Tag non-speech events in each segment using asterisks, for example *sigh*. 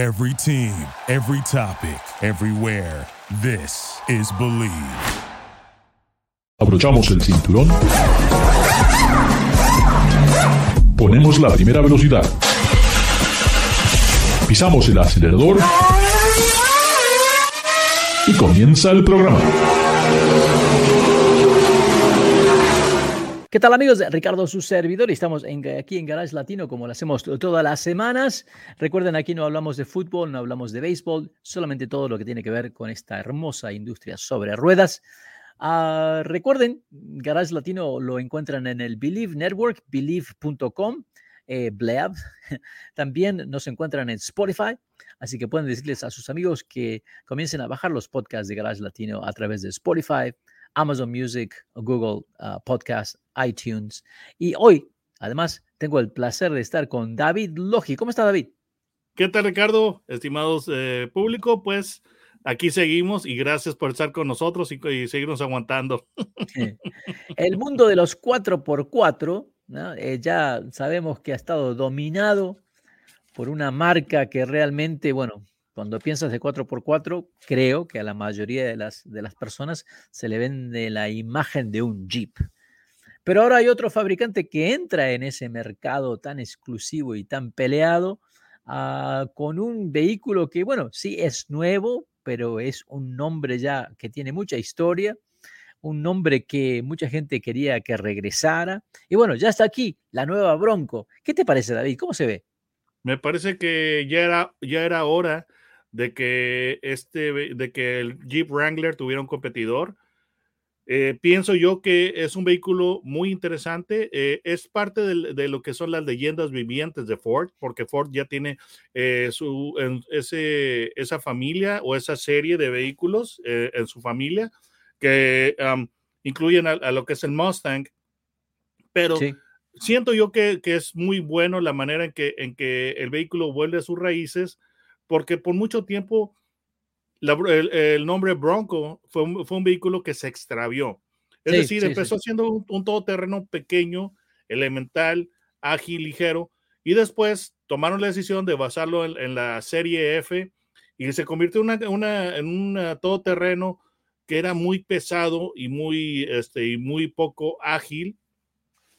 Every team, every topic, everywhere. This is Believe. Abrochamos el cinturón. Ponemos la primera velocidad. Pisamos el acelerador. Y comienza el programa. ¿Qué tal amigos? Ricardo, su servidor, y estamos aquí en Garage Latino como lo hacemos todas las semanas. Recuerden, aquí no hablamos de fútbol, no hablamos de béisbol, solamente todo lo que tiene que ver con esta hermosa industria sobre ruedas. Ah, recuerden, Garage Latino lo encuentran en el Believe Network, believe.com, eh, *laughs* También nos encuentran en Spotify, así que pueden decirles a sus amigos que comiencen a bajar los podcasts de Garage Latino a través de Spotify, Amazon Music, Google uh, Podcast, iTunes. Y hoy, además, tengo el placer de estar con David Logi. ¿Cómo está David? ¿Qué tal, Ricardo? Estimados eh, público, pues aquí seguimos y gracias por estar con nosotros y, seguirnos aguantando. *laughs* El mundo de los 4x4, eh, ya sabemos que ha estado dominado por una marca que realmente, bueno, cuando piensas de 4x4, creo que a la mayoría de las, de las personas se le vende la imagen de un Jeep. Pero ahora hay otro fabricante que entra en ese mercado tan exclusivo y tan peleado ah, con un vehículo que, bueno, sí es nuevo, pero es un nombre ya que tiene mucha historia, un nombre que mucha gente quería que regresara. Y bueno, ya está aquí, la nueva Bronco. ¿Qué te parece, David? ¿Cómo se ve? Me parece que ya era, ya era hora de que, este, de que el Jeep Wrangler tuviera un competidor. Eh, pienso yo que es un vehículo muy interesante. Eh, es parte de, lo que son las leyendas vivientes de Ford, porque Ford ya tiene eh, su, ese, esa familia o esa serie de vehículos en su familia que incluyen a, lo que es el Mustang. Pero siento yo que, que, es muy bueno la manera en que, en que el vehículo vuelve a sus raíces porque por mucho tiempo el, nombre Bronco fue un, vehículo que se extravió. Es decir, empezó siendo un, todoterreno pequeño, elemental, ágil, ligero, y después tomaron la decisión de basarlo en, la serie F y se convirtió una, en un todoterreno que era muy pesado y muy, este, y muy poco ágil.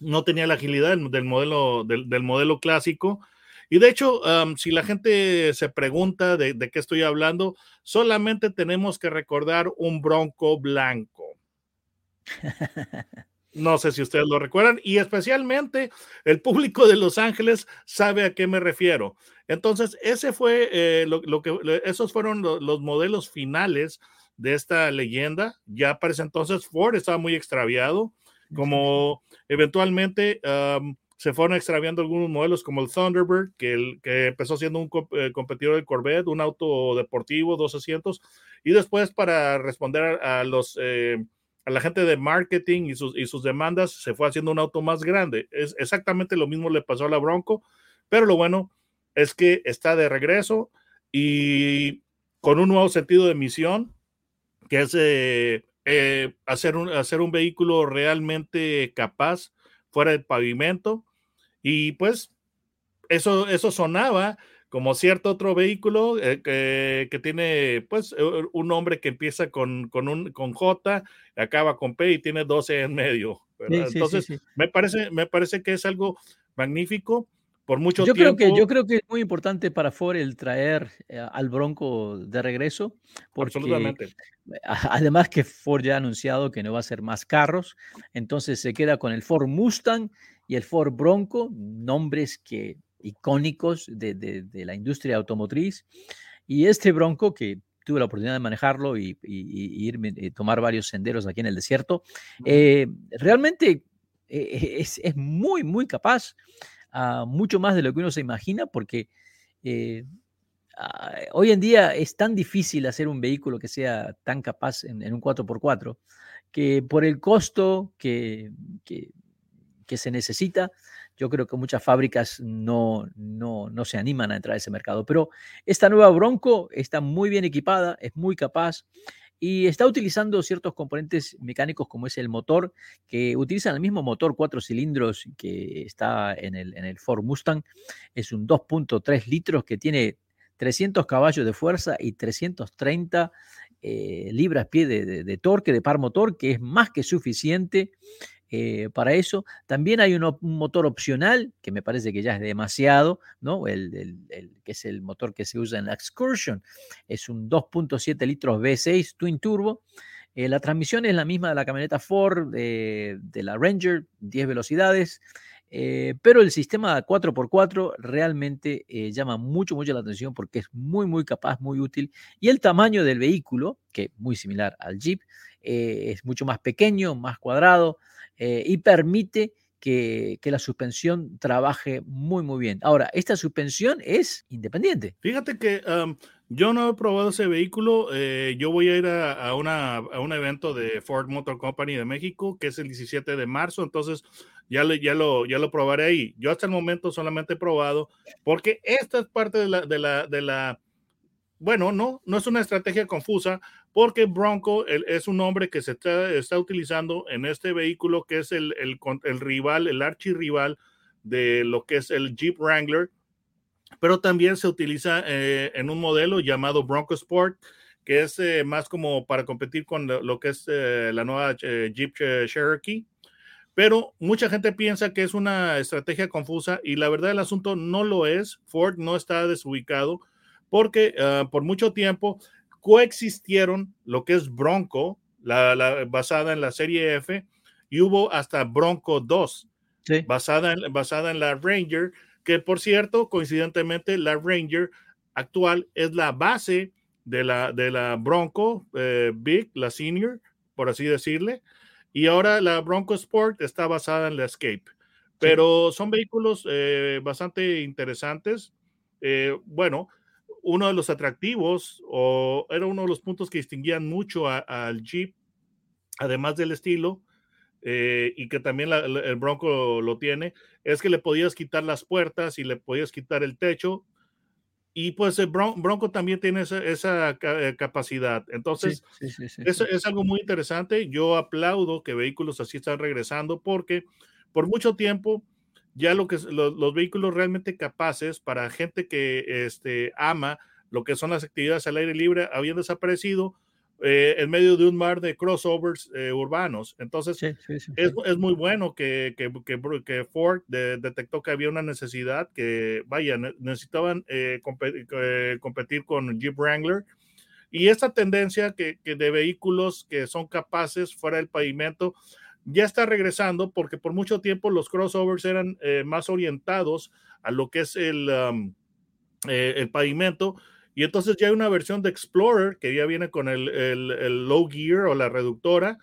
No tenía la agilidad del, modelo, del modelo clásico y de hecho, si la gente se pregunta de, qué estoy hablando, solamente tenemos que recordar un bronco blanco. *laughs* No sé si ustedes lo recuerdan y especialmente el público de Los Ángeles sabe a qué me refiero. Entonces, ese fue eh, lo, que esos fueron los modelos finales de esta leyenda. Ya para ese entonces Ford estaba muy extraviado, como eventualmente se fueron extraviando algunos modelos como el Thunderbird, que, el, que empezó siendo un eh, competidor del Corvette, un auto deportivo, dos asientos, y después para responder a, los... Eh, a la gente de marketing y sus, y sus demandas se fue haciendo un auto más grande. Es exactamente lo mismo le pasó a la Bronco, pero lo bueno es que está de regreso y con un nuevo sentido de misión, que es eh, hacer, un, hacer un vehículo realmente capaz fuera del pavimento. Y pues eso, eso sonaba como cierto otro vehículo eh, que, tiene pues un nombre que empieza con, con, un, con J, acaba con P y tiene 12 en medio. Entonces, Me, parece, me parece que es algo magnífico por mucho yo tiempo. Creo que, yo creo que es muy importante para Ford el traer eh, al Bronco de regreso. Porque, Absolutamente. Además que Ford ya ha anunciado que no va a ser más carros, entonces se queda con el Ford Mustang y el Ford Bronco, nombres que icónicos de, de, la industria automotriz. Y este Bronco que tuve la oportunidad de manejarlo y, y, irme, y tomar varios senderos aquí en el desierto, eh, realmente eh, es, es, muy, muy capaz mucho más de lo que uno se imagina, porque eh, ah, hoy en día es tan difícil hacer un vehículo que sea tan capaz en, un 4x4, que por el costo que, que, se necesita, yo creo que muchas fábricas no, no, no, se animan a entrar a ese mercado. Pero esta nueva Bronco está muy bien equipada, es muy capaz y está utilizando ciertos componentes mecánicos como es el motor, que utilizan el mismo motor cuatro cilindros que está en el, en el Ford Mustang. Es un 2.3 litros que tiene 300 caballos de fuerza y 330 eh, libras-pie de, torque, de par motor, que es más que suficiente eh, para eso. También hay un, motor opcional, que me parece que ya es demasiado, ¿no? El, que es el motor que se usa en la Excursion. Es un 2.7 litros V6 Twin Turbo. Eh, la transmisión es la misma de la camioneta Ford, de la Ranger, 10 velocidades. Eh, pero el sistema 4x4 realmente eh, llama mucho, mucho la atención porque es muy, muy capaz, muy útil. Y el tamaño del vehículo, que es muy similar al Jeep, eh, es mucho más pequeño, más cuadrado y permite que, la suspensión trabaje muy, muy bien. Ahora, esta suspensión es independiente. Fíjate que yo no he probado ese vehículo. yo voy a ir a, una, a, un evento de Ford Motor Company de México, que es el 17 de marzo. Entonces, ya, ya, lo, ya lo probaré ahí. Yo hasta el momento solamente he probado, porque esta es parte de la, de la, de la bueno, no, no es una estrategia confusa, porque Bronco es un nombre que se está, está, utilizando en este vehículo que es el, el, el rival, el archirrival de lo que es el Jeep Wrangler, pero también se utiliza eh, en un modelo llamado Bronco Sport, que es eh, más como para competir con lo, que es eh, la nueva Jeep Cherokee pero mucha gente piensa que es una estrategia confusa y la verdad el asunto no lo es. Ford no está desubicado porque ah, por mucho tiempo coexistieron lo que es Bronco, la, basada en la serie F, y hubo hasta Bronco 2, basada, en, basada en la Ranger, que por cierto, coincidentemente, la Ranger actual es la base de la, de la Bronco eh, Big, la Senior, por así decirle. Y ahora la Bronco Sport está basada en la Escape. Pero son vehículos eh, bastante interesantes. Eh, bueno, uno de los atractivos, o era uno de los puntos que distinguían mucho al Jeep, además del estilo, eh, y que también el Bronco lo tiene, es que le podías quitar las puertas y le podías quitar el techo y pues el Bronco también tiene esa, eh, capacidad. Entonces, eso es algo muy interesante. Yo aplaudo que vehículos así están regresando porque por mucho tiempo ya lo que los, los vehículos realmente capaces para gente que este, ama lo que son las actividades al aire libre habían desaparecido eh, en medio de un mar de crossovers eh, urbanos. Entonces, es, muy bueno que, que, Ford detectó que había una necesidad, que vaya, necesitaban eh, competir con Jeep Wrangler. Y esta tendencia que, de vehículos que son capaces fuera del pavimento ya está regresando porque por mucho tiempo los crossovers eran más orientados a lo que es el, um, el pavimento y entonces ya hay una versión de Explorer que ya viene con el, el, low gear o la reductora.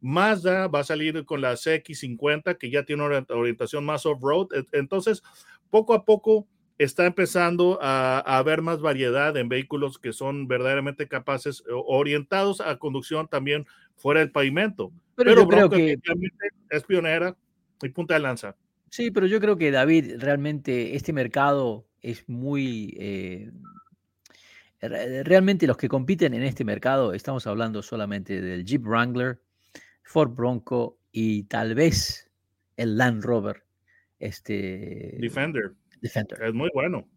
Mazda va a salir con la CX50 que ya tiene una orientación más off-road. Entonces, poco a poco está empezando a, haber más variedad en vehículos que son verdaderamente capaces, orientados a conducción también fuera del pavimento. Pero, yo creo que es pionera y punta de lanza. Sí, pero yo creo que David, realmente este mercado es muy eh, Realmente los que compiten en este mercado, estamos hablando solamente del Jeep Wrangler, Ford Bronco y tal vez el Land Rover. Este, Defender. Defender. Es muy bueno.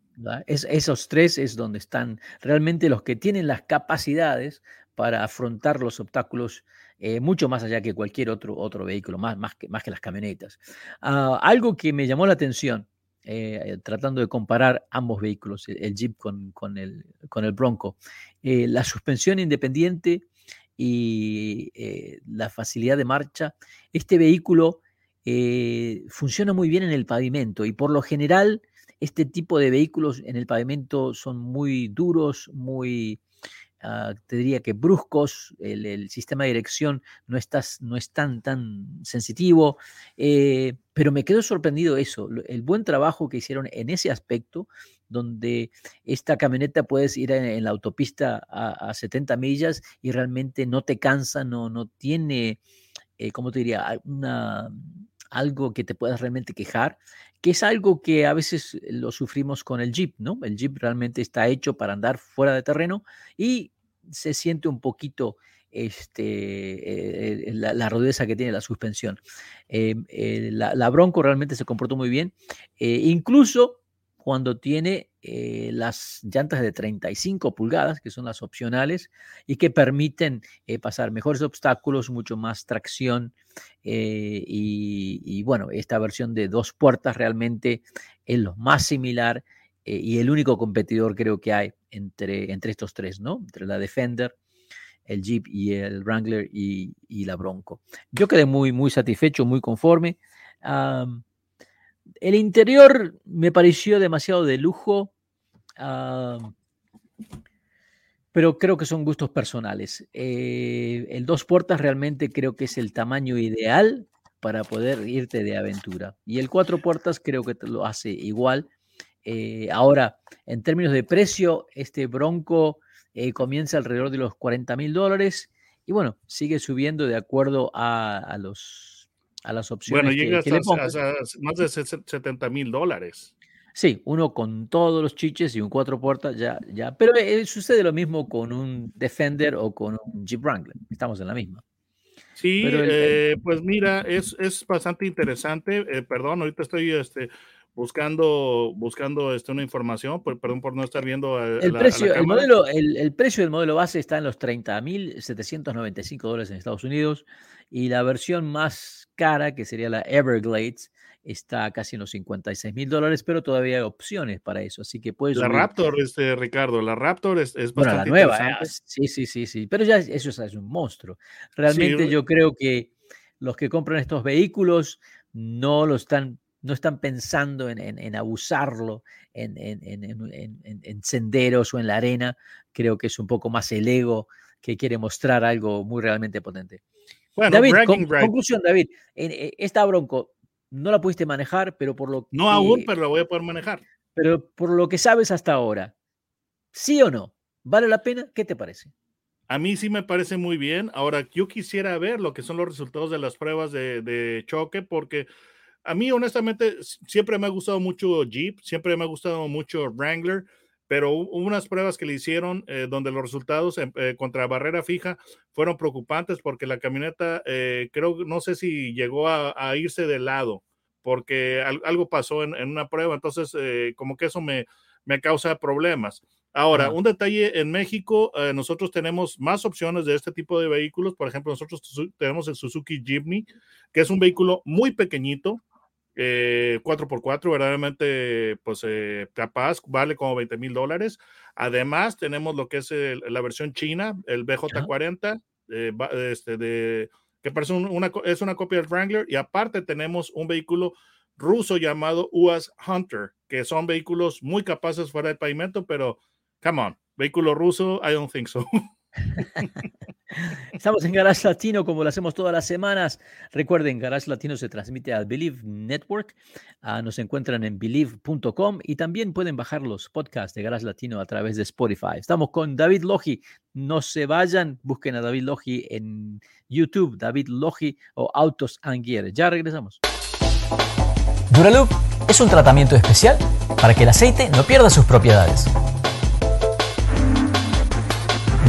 Es, esos tres es donde están realmente los que tienen las capacidades para afrontar los obstáculos eh, mucho más allá que cualquier otro, otro vehículo, más, más, que, más que las camionetas. Ah, algo que me llamó la atención eh, tratando de comparar ambos vehículos, el, Jeep con, con, el, con el Bronco. Eh, la suspensión independiente y eh, la facilidad de marcha, este vehículo funciona muy bien en el pavimento y por lo general este tipo de vehículos en el pavimento son muy duros, muy Ah, te diría que bruscos, el, sistema de dirección no, estás, no es tan, tan sensitivo, eh, pero me quedo sorprendido eso, el buen trabajo que hicieron en ese aspecto, donde esta camioneta puedes ir en, la autopista a, 70 millas y realmente no te cansa, no, no tiene, eh, ¿cómo te diría? Una, algo que te puedas realmente quejar, que es algo que a veces lo sufrimos con el Jeep, ¿no? El Jeep realmente está hecho para andar fuera de terreno y se siente un poquito este, eh, la, la, rudeza que tiene la suspensión. Em, eh, la, Bronco realmente se comportó muy bien. Eh, incluso cuando tiene eh, las llantas de 35 pulgadas, que son las opcionales, y que permiten eh, pasar mejores obstáculos, mucho más tracción. Eh, y, bueno, esta versión de dos puertas realmente es lo más similar y el único competidor creo que hay entre, entre estos tres, ¿no? Entre la Defender, el Jeep y el Wrangler y, la Bronco. Yo quedé muy, muy satisfecho, muy conforme. El interior me pareció demasiado de lujo, pero creo que son gustos personales. Eh, el dos puertas realmente creo que es el tamaño ideal para poder irte de aventura. Y el cuatro puertas creo que lo hace igual. Eh, ahora, en términos de precio, este Bronco eh, comienza alrededor de los 40 mil dólares y bueno, sigue subiendo de acuerdo a, los, a las opciones. Bueno, llega hasta, más de 70 mil dólares. Sí, uno con todos los chiches y un cuatro puertas, ya, ya. Pero eh, sucede lo mismo con un Defender o con un Jeep Wrangler. Estamos en la misma. Sí, eh, pues mira, es, es bastante interesante. perdón, ahorita estoy este, buscando, buscando este, una información, perdón por no estar viendo. el, precio, el, modelo, el, precio del modelo base está en los 30.795 dólares en Estados Unidos y la versión más cara, que sería la Everglades, está casi en los 56 mil dólares, pero todavía hay opciones para eso, así que puedes... La Raptor, este, Ricardo, la Raptor es, es bueno, la nueva, sí, sí, sí, sí, pero ya eso es, un monstruo. Realmente yo creo que los que compran estos vehículos no lo están no están pensando en, abusarlo en, senderos o en la arena. Creo que es un poco más el ego que quiere mostrar algo muy realmente potente. Bueno, David, conclusión, David, eh, esta Bronco no la pudiste manejar, pero por lo No aún, pero la voy a poder manejar. Pero por lo que sabes hasta ahora, ¿sí o no? ¿Vale la pena? ¿Qué te parece? A mí sí me parece muy bien. Ahora, yo quisiera ver lo que son los resultados de las pruebas de, de choque, porque a mí honestamente siempre me ha gustado mucho Jeep, siempre me ha gustado mucho Wrangler, pero hubo unas pruebas que le hicieron eh, donde los resultados eh, contra barrera fija fueron preocupantes porque la camioneta, eh, creo, no sé si llegó a, irse de lado, porque algo pasó en, una prueba, entonces como que eso me, me causa problemas. Ahora, un detalle, en México nosotros tenemos más opciones de este tipo de vehículos, por ejemplo, nosotros tenemos el Suzuki Jimny, que es un vehículo muy pequeñito, 4x4, eh, verdaderamente, pues eh, capaz, vale como 20 mil dólares. Además, tenemos lo que es la versión china, el BJ40, eh, este, de, que parece una, es una copia del Wrangler, y aparte tenemos un vehículo ruso llamado UAS Hunter, que son vehículos muy capaces fuera del pavimento, pero, come on, vehículo ruso, I don't think so. *laughs* *laughs* Estamos en Garage Latino como lo hacemos todas las semanas. Recuerden, Garage Latino se transmite a Believe Network. Ah, nos encuentran en believe.com y también pueden bajar los podcasts de Garage Latino a través de Spotify. Estamos con David Logi. No se vayan, busquen a David Logi en YouTube, David Logi o Autos Gear. Ya regresamos. Duraloop es un tratamiento especial para que el aceite no pierda sus propiedades.